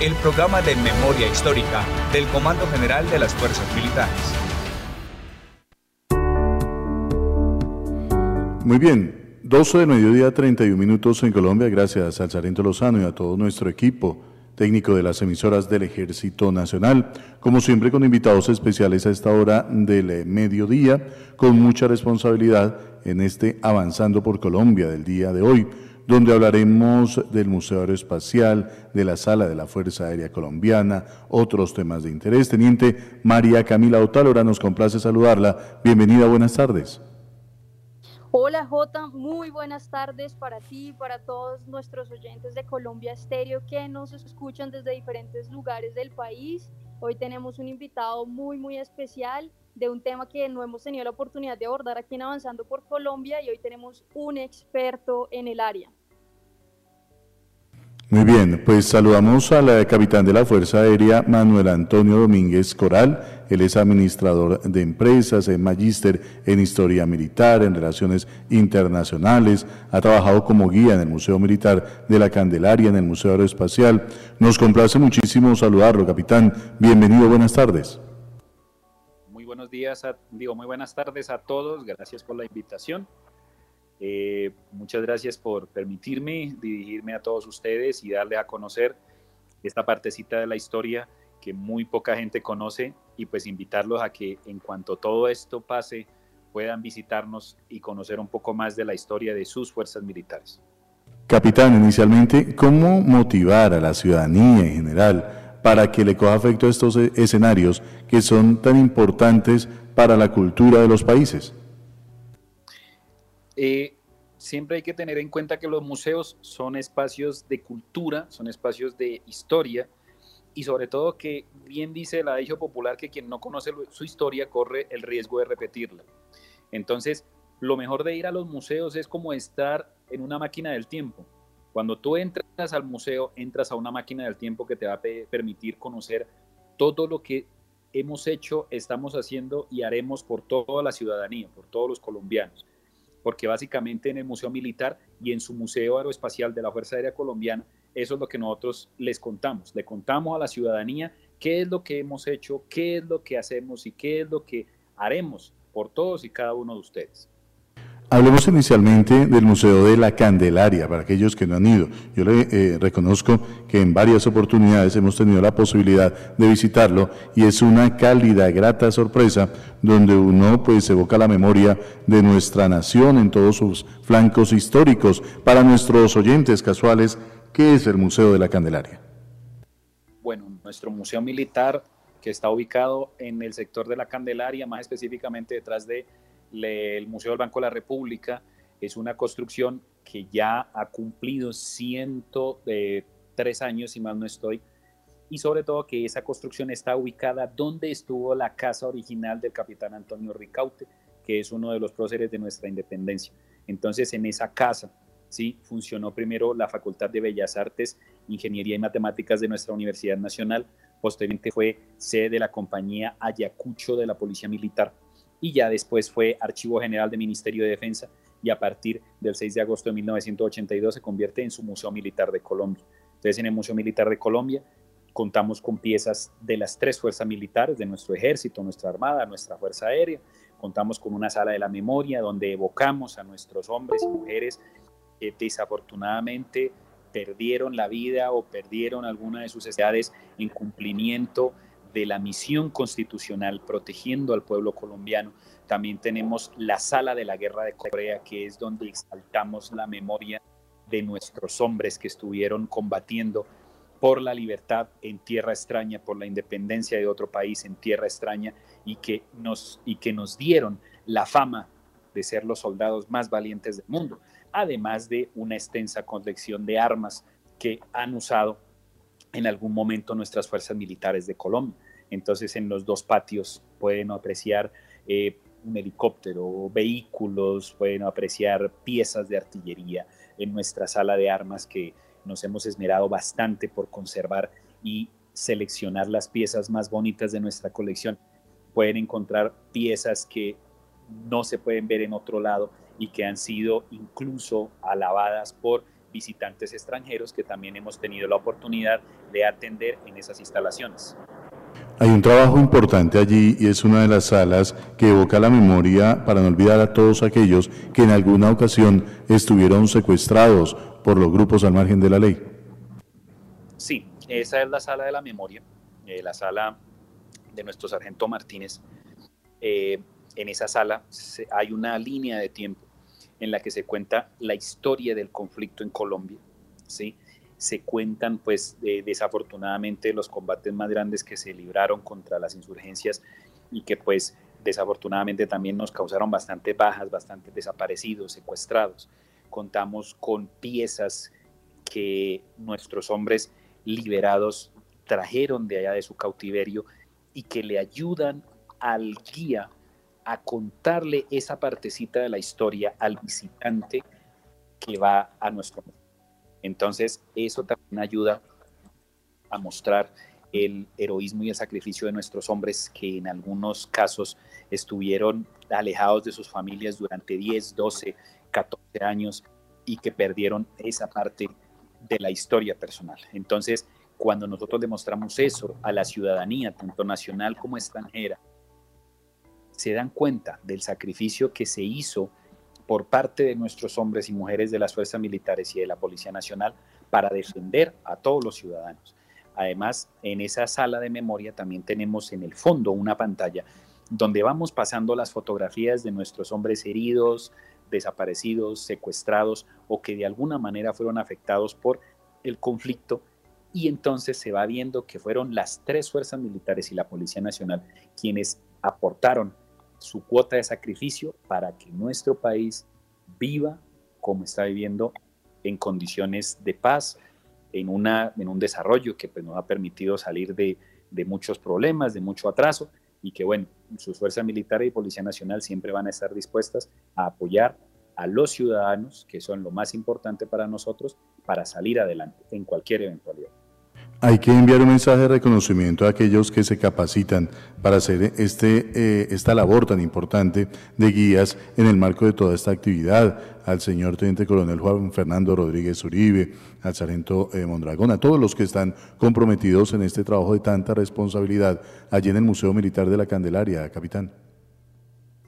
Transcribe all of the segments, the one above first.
El programa de memoria histórica del Comando General de las Fuerzas Militares. Muy bien, 12 de mediodía, 31 minutos en Colombia, gracias al Sargento Lozano y a todo nuestro equipo técnico de las emisoras del Ejército Nacional. Como siempre, con invitados especiales a esta hora del mediodía, con mucha responsabilidad en este Avanzando por Colombia del día de hoy donde hablaremos del Museo Aeroespacial, de la Sala de la Fuerza Aérea Colombiana, otros temas de interés. Teniente María Camila Otálora, nos complace saludarla. Bienvenida, buenas tardes. Hola Jota, muy buenas tardes para ti para todos nuestros oyentes de Colombia Estéreo que nos escuchan desde diferentes lugares del país. Hoy tenemos un invitado muy, muy especial de un tema que no hemos tenido la oportunidad de abordar aquí en Avanzando por Colombia y hoy tenemos un experto en el área. Muy bien, pues saludamos al capitán de la Fuerza Aérea, Manuel Antonio Domínguez Coral. Él es administrador de empresas, es magíster en historia militar, en relaciones internacionales, ha trabajado como guía en el Museo Militar de la Candelaria, en el Museo Aeroespacial. Nos complace muchísimo saludarlo, capitán. Bienvenido, buenas tardes. Muy buenos días, digo, muy buenas tardes a todos. Gracias por la invitación. Eh, muchas gracias por permitirme dirigirme a todos ustedes y darle a conocer esta partecita de la historia que muy poca gente conoce y pues invitarlos a que en cuanto todo esto pase puedan visitarnos y conocer un poco más de la historia de sus fuerzas militares. Capitán, inicialmente, ¿cómo motivar a la ciudadanía en general para que le coja afecto a estos escenarios que son tan importantes para la cultura de los países? Eh, siempre hay que tener en cuenta que los museos son espacios de cultura, son espacios de historia y sobre todo que bien dice la dicho popular que quien no conoce su historia corre el riesgo de repetirla. Entonces, lo mejor de ir a los museos es como estar en una máquina del tiempo. Cuando tú entras al museo, entras a una máquina del tiempo que te va a permitir conocer todo lo que hemos hecho, estamos haciendo y haremos por toda la ciudadanía, por todos los colombianos porque básicamente en el Museo Militar y en su Museo Aeroespacial de la Fuerza Aérea Colombiana, eso es lo que nosotros les contamos. Le contamos a la ciudadanía qué es lo que hemos hecho, qué es lo que hacemos y qué es lo que haremos por todos y cada uno de ustedes. Hablemos inicialmente del Museo de la Candelaria, para aquellos que no han ido. Yo le eh, reconozco que en varias oportunidades hemos tenido la posibilidad de visitarlo y es una cálida, grata sorpresa donde uno pues evoca la memoria de nuestra nación en todos sus flancos históricos. Para nuestros oyentes casuales, ¿qué es el Museo de la Candelaria? Bueno, nuestro Museo Militar, que está ubicado en el sector de la Candelaria, más específicamente detrás de el Museo del Banco de la República es una construcción que ya ha cumplido 103 años, si mal no estoy, y sobre todo que esa construcción está ubicada donde estuvo la casa original del capitán Antonio Ricaute, que es uno de los próceres de nuestra independencia. Entonces, en esa casa, sí, funcionó primero la Facultad de Bellas Artes, Ingeniería y Matemáticas de nuestra Universidad Nacional, posteriormente fue sede de la compañía Ayacucho de la Policía Militar, y ya después fue Archivo General del Ministerio de Defensa y a partir del 6 de agosto de 1982 se convierte en su Museo Militar de Colombia. Entonces en el Museo Militar de Colombia contamos con piezas de las tres fuerzas militares, de nuestro ejército, nuestra armada, nuestra fuerza aérea. Contamos con una sala de la memoria donde evocamos a nuestros hombres y mujeres que desafortunadamente perdieron la vida o perdieron alguna de sus necesidades en cumplimiento de la misión constitucional protegiendo al pueblo colombiano. También tenemos la sala de la guerra de Corea, que es donde exaltamos la memoria de nuestros hombres que estuvieron combatiendo por la libertad en tierra extraña, por la independencia de otro país en tierra extraña y que nos, y que nos dieron la fama de ser los soldados más valientes del mundo, además de una extensa colección de armas que han usado en algún momento nuestras fuerzas militares de Colombia. Entonces en los dos patios pueden apreciar eh, un helicóptero, vehículos, pueden apreciar piezas de artillería en nuestra sala de armas que nos hemos esmerado bastante por conservar y seleccionar las piezas más bonitas de nuestra colección. Pueden encontrar piezas que no se pueden ver en otro lado y que han sido incluso alabadas por visitantes extranjeros que también hemos tenido la oportunidad de atender en esas instalaciones. Hay un trabajo importante allí y es una de las salas que evoca la memoria para no olvidar a todos aquellos que en alguna ocasión estuvieron secuestrados por los grupos al margen de la ley. Sí, esa es la sala de la memoria, eh, la sala de nuestro sargento Martínez. Eh, en esa sala hay una línea de tiempo en la que se cuenta la historia del conflicto en Colombia, ¿sí? Se cuentan pues desafortunadamente los combates más grandes que se libraron contra las insurgencias y que pues desafortunadamente también nos causaron bastantes bajas, bastantes desaparecidos, secuestrados. Contamos con piezas que nuestros hombres liberados trajeron de allá de su cautiverio y que le ayudan al guía a contarle esa partecita de la historia al visitante que va a nuestro entonces, eso también ayuda a mostrar el heroísmo y el sacrificio de nuestros hombres que en algunos casos estuvieron alejados de sus familias durante 10, 12, 14 años y que perdieron esa parte de la historia personal. Entonces, cuando nosotros demostramos eso a la ciudadanía, tanto nacional como extranjera, se dan cuenta del sacrificio que se hizo por parte de nuestros hombres y mujeres de las fuerzas militares y de la Policía Nacional para defender a todos los ciudadanos. Además, en esa sala de memoria también tenemos en el fondo una pantalla donde vamos pasando las fotografías de nuestros hombres heridos, desaparecidos, secuestrados o que de alguna manera fueron afectados por el conflicto y entonces se va viendo que fueron las tres fuerzas militares y la Policía Nacional quienes aportaron su cuota de sacrificio para que nuestro país viva como está viviendo en condiciones de paz, en, una, en un desarrollo que pues, nos ha permitido salir de, de muchos problemas, de mucho atraso, y que bueno, sus fuerzas militares y Policía Nacional siempre van a estar dispuestas a apoyar a los ciudadanos, que son lo más importante para nosotros, para salir adelante en cualquier eventualidad. Hay que enviar un mensaje de reconocimiento a aquellos que se capacitan para hacer este, eh, esta labor tan importante de guías en el marco de toda esta actividad, al señor Teniente Coronel Juan Fernando Rodríguez Uribe, al sargento eh, Mondragón, a todos los que están comprometidos en este trabajo de tanta responsabilidad allí en el Museo Militar de la Candelaria, capitán.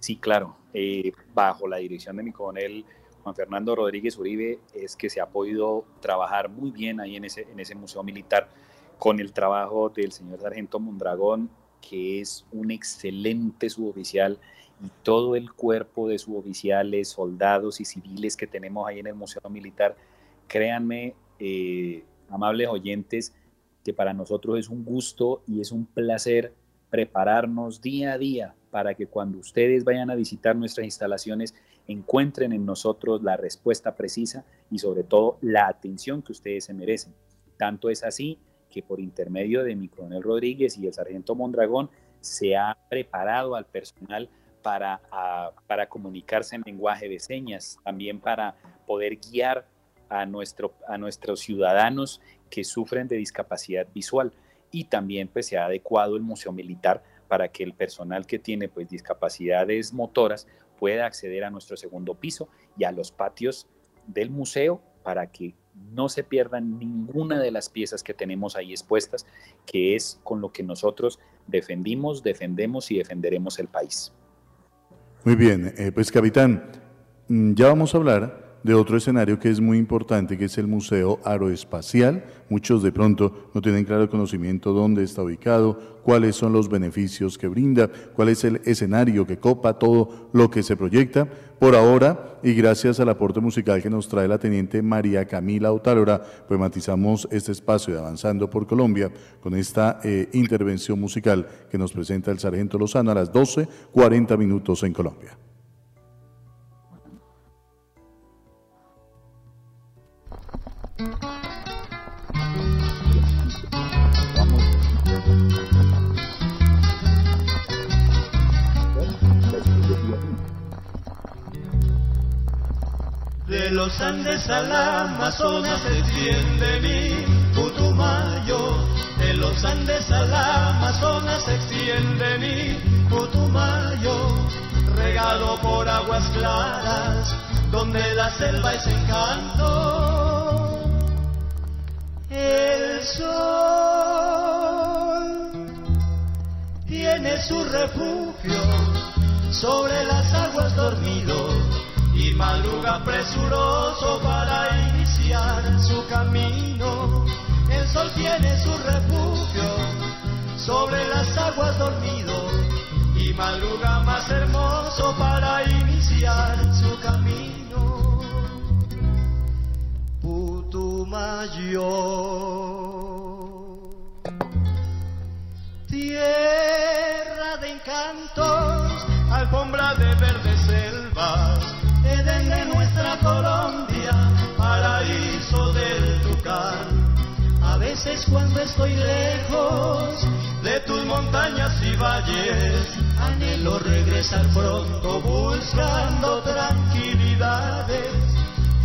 Sí, claro, eh, bajo la dirección de mi coronel Juan Fernando Rodríguez Uribe es que se ha podido trabajar muy bien ahí en ese, en ese museo militar con el trabajo del señor Sargento Mondragón, que es un excelente suboficial, y todo el cuerpo de suboficiales, soldados y civiles que tenemos ahí en el Museo Militar. Créanme, eh, amables oyentes, que para nosotros es un gusto y es un placer prepararnos día a día para que cuando ustedes vayan a visitar nuestras instalaciones encuentren en nosotros la respuesta precisa y sobre todo la atención que ustedes se merecen. Tanto es así que por intermedio de mi coronel Rodríguez y el sargento Mondragón se ha preparado al personal para, para comunicarse en lenguaje de señas, también para poder guiar a, nuestro, a nuestros ciudadanos que sufren de discapacidad visual y también pues se ha adecuado el Museo Militar para que el personal que tiene pues discapacidades motoras pueda acceder a nuestro segundo piso y a los patios del museo para que no se pierdan ninguna de las piezas que tenemos ahí expuestas, que es con lo que nosotros defendimos, defendemos y defenderemos el país. Muy bien, eh, pues capitán, mm, ya vamos a hablar de otro escenario que es muy importante, que es el Museo Aeroespacial. Muchos de pronto no tienen claro conocimiento dónde está ubicado, cuáles son los beneficios que brinda, cuál es el escenario que copa, todo lo que se proyecta. Por ahora, y gracias al aporte musical que nos trae la teniente María Camila Otálora, pues matizamos este espacio de Avanzando por Colombia con esta eh, intervención musical que nos presenta el Sargento Lozano a las 12.40 minutos en Colombia. Los Andes al Amazonas extiende mi Putumayo. De los Andes al Amazonas extiende mi Putumayo. Regado por aguas claras, donde la selva es encanto El sol tiene su refugio sobre las aguas dormido y madruga presuroso para iniciar su camino. El sol tiene su refugio sobre las aguas dormido y madruga más hermoso para iniciar su camino. Putumayo, tierra de encantos, alfombra de verde selvas, De nuestra Colombia, paraíso del Tucán. A veces cuando estoy lejos de tus montañas y valles, anhelo regresar pronto buscando tranquilidades.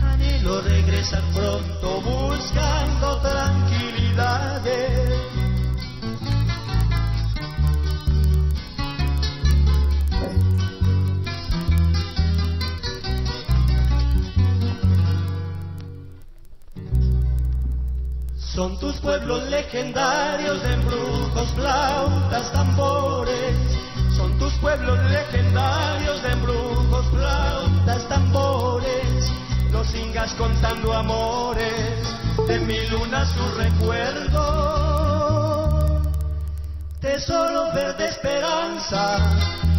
Anhelo regresar pronto buscando tranquilidades. Son tus pueblos legendarios de embrujos, flautas, tambores. Son tus pueblos legendarios de embrujos, flautas, tambores. Los ingas contando amores, de mi luna su recuerdo. Tesoro verde esperanza,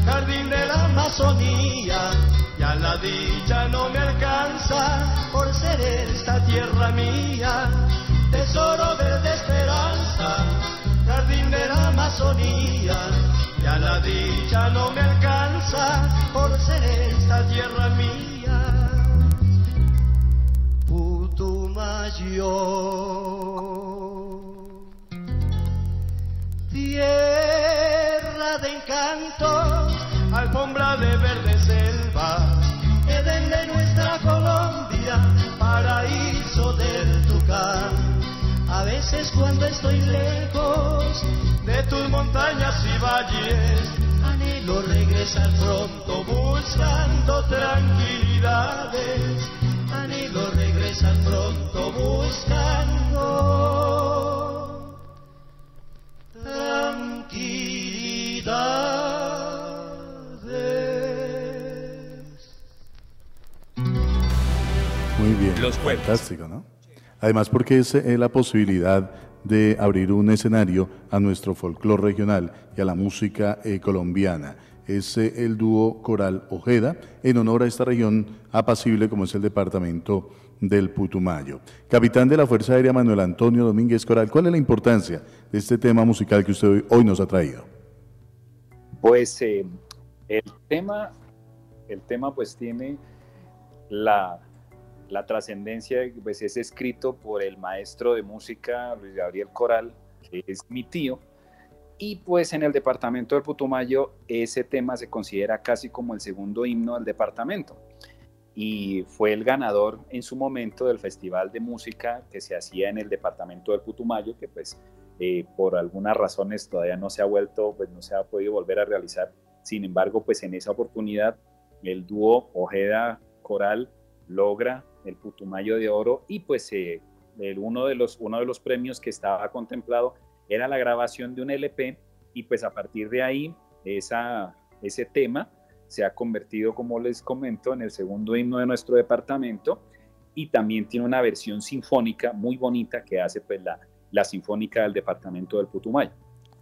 jardín de la Amazonía. Ya la dicha no me alcanza por ser esta tierra mía tesoro verde esperanza, jardín de la Amazonía. Ya la dicha no me alcanza por ser esta tierra mía. Putumayo, tierra de encanto, alfombra de verde selva, Edén de nuestra Colombia, paraíso del. Veces cuando estoy lejos de tus montañas y valles, anhelo regresar pronto buscando tranquilidades. Anhelo regresar pronto buscando tranquilidades. Muy bien. Los jueves. Fantástico, ¿no? Además, porque es eh, la posibilidad de abrir un escenario a nuestro folclore regional y a la música eh, colombiana. Es eh, el dúo coral Ojeda, en honor a esta región apacible como es el departamento del Putumayo. Capitán de la Fuerza Aérea Manuel Antonio Domínguez Coral, ¿cuál es la importancia de este tema musical que usted hoy, nos ha traído? Pues el tema, el tema pues tiene la, la trascendencia, pues es escrito por el maestro de música Luis Gabriel Coral, que es mi tío, y pues en el departamento del Putumayo ese tema se considera casi como el segundo himno del departamento. Y fue el ganador en su momento del festival de música que se hacía en el departamento del Putumayo, que pues eh, por algunas razones todavía no se ha vuelto, pues no se ha podido volver a realizar. Sin embargo, pues en esa oportunidad el dúo Ojeda Coral logra el Putumayo de Oro y pues eh, el, uno, de los, uno de los premios que estaba contemplado era la grabación de un LP y pues a partir de ahí esa, ese tema se ha convertido, como les comento, en el segundo himno de nuestro departamento y también tiene una versión sinfónica muy bonita que hace pues la, la Sinfónica del Departamento del Putumayo.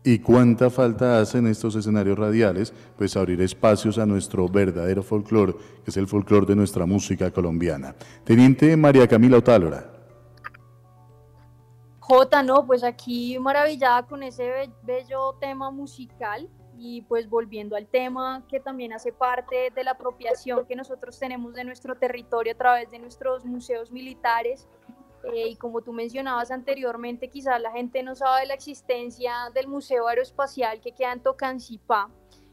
¿Y cuánta falta hacen estos escenarios radiales? Pues abrir espacios a nuestro verdadero folclore, que es el folclore de nuestra música colombiana. Teniente María Camila Otálora. Jota, no, pues aquí maravillada con ese be- bello tema musical y pues volviendo al tema que también hace parte de la apropiación que nosotros tenemos de nuestro territorio a través de nuestros museos militares. Eh, y como tú mencionabas anteriormente, quizás la gente no sabe de la existencia del Museo Aeroespacial que queda en Tocancipá,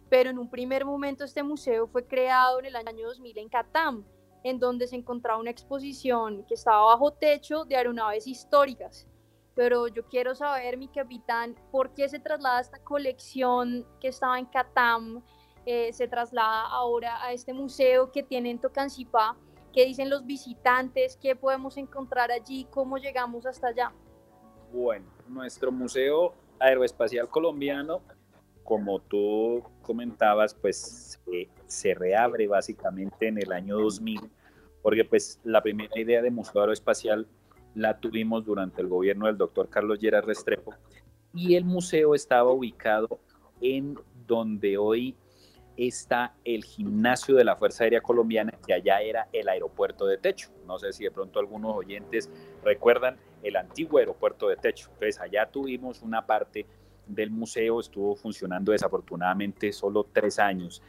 pero en un primer momento este museo fue creado en el año 2000 en Catam, en donde se encontraba una exposición que estaba bajo techo de aeronaves históricas. Pero yo quiero saber, mi capitán, por qué se traslada esta colección que estaba en Catam, eh, se traslada ahora a este museo que tiene en Tocancipá, qué dicen los visitantes, qué podemos encontrar allí, cómo llegamos hasta allá. Bueno, nuestro Museo Aeroespacial Colombiano, como tú comentabas, pues se reabre básicamente en el año 2000, porque pues la primera idea de Museo Aeroespacial la tuvimos durante el gobierno del doctor Carlos Gerard Restrepo y el museo estaba ubicado en donde hoy está el gimnasio de la Fuerza Aérea Colombiana, que allá era el aeropuerto de techo. No sé si de pronto algunos oyentes recuerdan el antiguo aeropuerto de techo. Entonces allá tuvimos una parte del museo, estuvo funcionando desafortunadamente solo tres años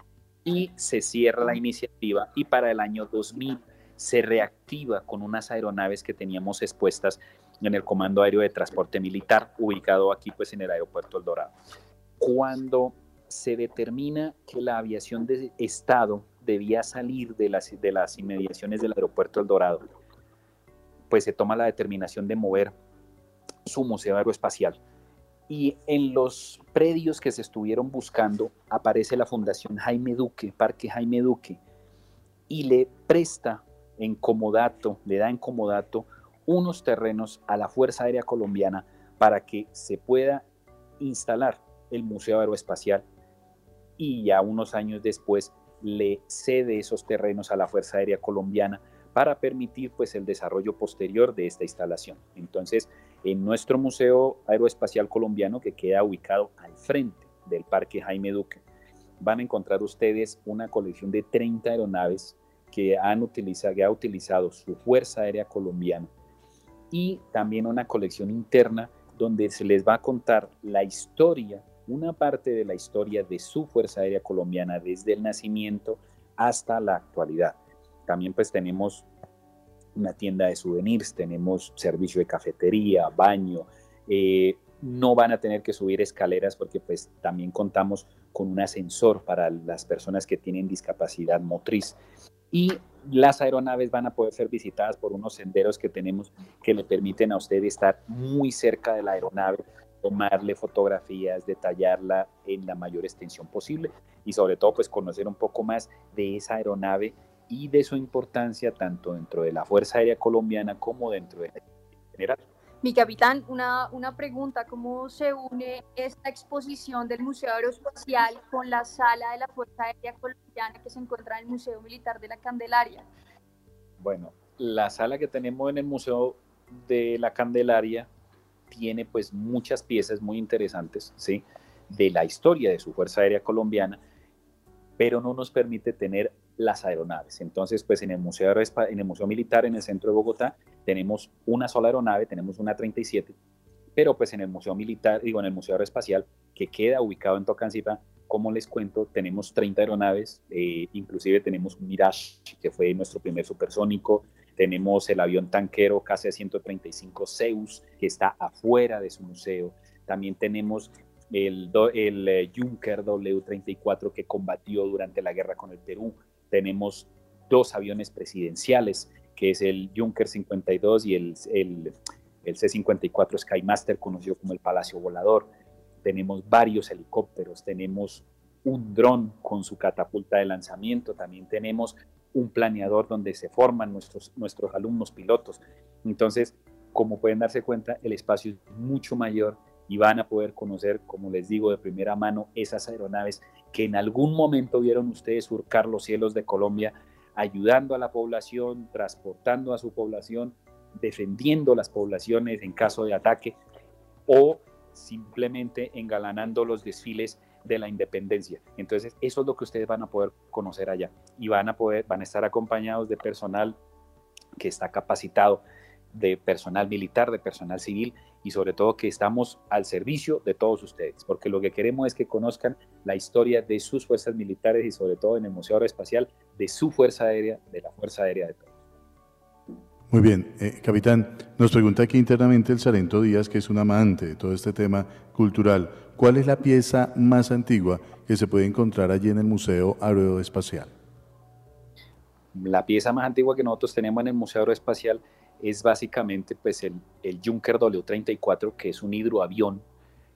y se cierra la iniciativa y para el año 2000 se reactiva con unas aeronaves que teníamos expuestas en el Comando Aéreo de Transporte Militar, ubicado aquí pues en el aeropuerto El Dorado. Cuando se determina que la aviación de Estado debía salir de las, de las inmediaciones del aeropuerto El Dorado, pues se toma la determinación de mover su museo aeroespacial. Y en los predios que se estuvieron buscando aparece la Fundación Jaime Duque, Parque Jaime Duque, y le presta en comodato, le da en comodato unos terrenos a la Fuerza Aérea Colombiana para que se pueda instalar el Museo Aeroespacial y ya unos años después le cede esos terrenos a la Fuerza Aérea Colombiana para permitir pues el desarrollo posterior de esta instalación. Entonces, en nuestro Museo Aeroespacial Colombiano, que queda ubicado al frente del Parque Jaime Duque, van a encontrar ustedes una colección de 30 aeronaves que, han utilizado, que ha utilizado su Fuerza Aérea Colombiana y también una colección interna donde se les va a contar la historia una parte de la historia de su Fuerza Aérea Colombiana desde el nacimiento hasta la actualidad. También pues tenemos una tienda de souvenirs, tenemos servicio de cafetería, baño, eh, no van a tener que subir escaleras porque pues también contamos con un ascensor para las personas que tienen discapacidad motriz y las aeronaves van a poder ser visitadas por unos senderos que tenemos que le permiten a usted estar muy cerca de la aeronave tomarle fotografías, detallarla en la mayor extensión posible y sobre todo pues conocer un poco más de esa aeronave y de su importancia tanto dentro de la Fuerza Aérea Colombiana como dentro de la general. Mi capitán, una, una pregunta, ¿cómo se une esta exposición del Museo Aeroespacial con la sala de la Fuerza Aérea Colombiana que se encuentra en el Museo Militar de la Candelaria? Bueno, la sala que tenemos en el Museo de la Candelaria tiene pues muchas piezas muy interesantes, ¿sí? De la historia de su Fuerza Aérea Colombiana, pero no nos permite tener las aeronaves. Entonces, pues en el Museo, en el Museo Militar, en el centro de Bogotá, tenemos una sola aeronave, tenemos una 37, pero pues en el Museo Militar, digo, en el Museo Aeroespacial, que queda ubicado en Tocancipá, como les cuento, tenemos 30 aeronaves, eh, inclusive tenemos un Mirage, que fue nuestro primer supersónico, tenemos el avión tanquero KC-135 Zeus, que está afuera de su museo. También tenemos el, el eh, Junker W-34 que combatió durante la guerra con el Perú. Tenemos dos aviones presidenciales, que es el Junker 52 y el, el, el C-54 Skymaster, conocido como el Palacio Volador. Tenemos varios helicópteros, tenemos un dron con su catapulta de lanzamiento, también tenemos un planeador donde se forman nuestros, nuestros alumnos pilotos. Entonces, como pueden darse cuenta, el espacio es mucho mayor y van a poder conocer, como les digo, de primera mano esas aeronaves que en algún momento vieron ustedes surcar los cielos de Colombia, ayudando a la población, transportando a su población, defendiendo las poblaciones en caso de ataque o simplemente engalanando los desfiles de la independencia. Entonces, eso es lo que ustedes van a poder conocer allá y van a poder, van a estar acompañados de personal que está capacitado, de personal militar, de personal civil y sobre todo que estamos al servicio de todos ustedes, porque lo que queremos es que conozcan la historia de sus fuerzas militares y sobre todo en el Museo Aeroespacial de su Fuerza Aérea, de la Fuerza Aérea de todos. Muy bien, eh, capitán, nos pregunta aquí internamente el Sarento Díaz, que es un amante de todo este tema cultural. ¿Cuál es la pieza más antigua que se puede encontrar allí en el Museo Aeroespacial? La pieza más antigua que nosotros tenemos en el Museo Aeroespacial es básicamente pues, el, el Junker W-34, que es un hidroavión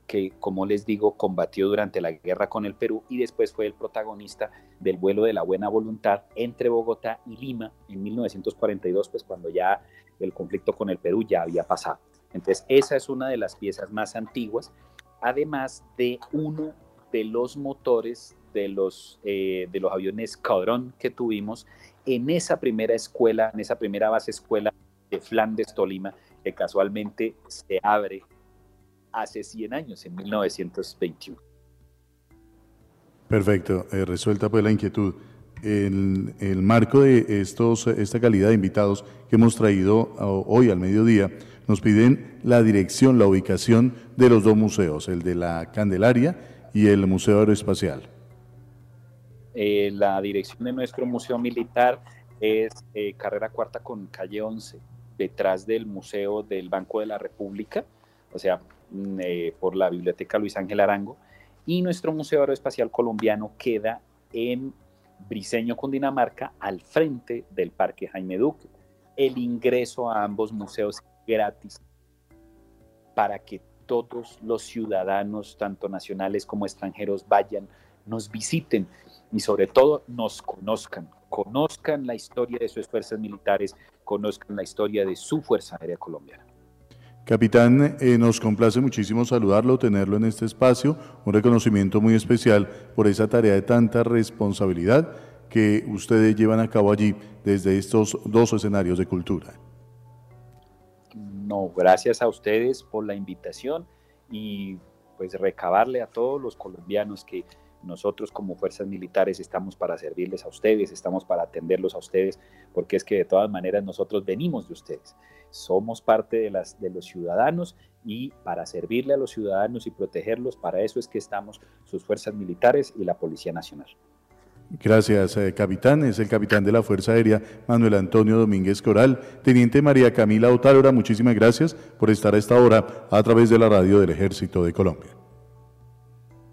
que, como les digo, combatió durante la guerra con el Perú y después fue el protagonista del vuelo de la buena voluntad entre Bogotá y Lima en 1942, pues cuando ya el conflicto con el Perú ya había pasado. Entonces, esa es una de las piezas más antiguas, además de uno de los motores de los, eh, de los aviones Escuadrón que tuvimos en esa primera escuela, en esa primera base escuela de Flandes, Tolima, que casualmente se abre hace 100 años, en 1921. Perfecto, eh, resuelta pues la inquietud. En el marco de estos, esta calidad de invitados que hemos traído hoy al mediodía, nos piden la dirección, la ubicación de los dos museos, el de la Candelaria y el Museo Aeroespacial. Eh, la dirección de nuestro museo militar es eh, carrera cuarta con calle 11, detrás del Museo del Banco de la República, o sea, eh, por la Biblioteca Luis Ángel Arango. Y nuestro Museo Aeroespacial Colombiano queda en Briseño, Cundinamarca, al frente del Parque Jaime Duque. El ingreso a ambos museos es gratis para que todos los ciudadanos, tanto nacionales como extranjeros, vayan, nos visiten y sobre todo nos conozcan, conozcan la historia de sus fuerzas militares, conozcan la historia de su Fuerza Aérea Colombiana. Capitán, eh, nos complace muchísimo saludarlo, tenerlo en este espacio, un reconocimiento muy especial por esa tarea de tanta responsabilidad que ustedes llevan a cabo allí desde estos dos escenarios de cultura. No, gracias a ustedes por la invitación y pues recabarle a todos los colombianos que nosotros como fuerzas militares estamos para servirles a ustedes, estamos para atenderlos a ustedes, porque es que de todas maneras nosotros venimos de ustedes. Somos parte de, los ciudadanos y para servirle a los ciudadanos y protegerlos, para eso es que estamos sus fuerzas militares y la Policía Nacional. Gracias, eh, capitán. Es el capitán de la Fuerza Aérea, Manuel Antonio Domínguez Coral. Teniente María Camila Otálora, muchísimas gracias por estar a esta hora a través de la radio del Ejército de Colombia.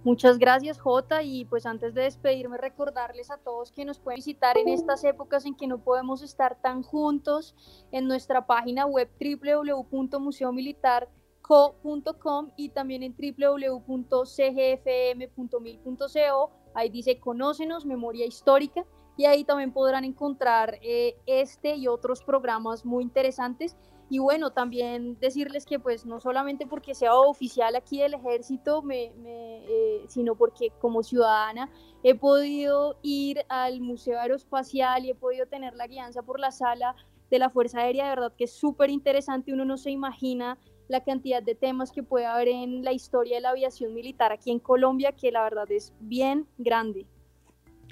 Muchas gracias Jota y pues antes de despedirme recordarles a todos que nos pueden visitar en estas épocas en que no podemos estar tan juntos en nuestra página web www.museomilitarco.com y también en www.cgfm.mil.co. Ahí dice Conócenos, Memoria Histórica y ahí también podrán encontrar eh, este y otros programas muy interesantes y bueno, también decirles que pues no solamente porque sea oficial aquí del ejército, me, eh, sino porque como ciudadana he podido ir al Museo Aeroespacial y he podido tener la guianza por la sala de la Fuerza Aérea, de verdad que es súper interesante, uno no se imagina la cantidad de temas que puede haber en la historia de la aviación militar aquí en Colombia, que la verdad es bien grande.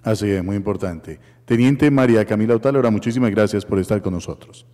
Así es, muy importante. Teniente María Camila Otalora, muchísimas gracias por estar con nosotros.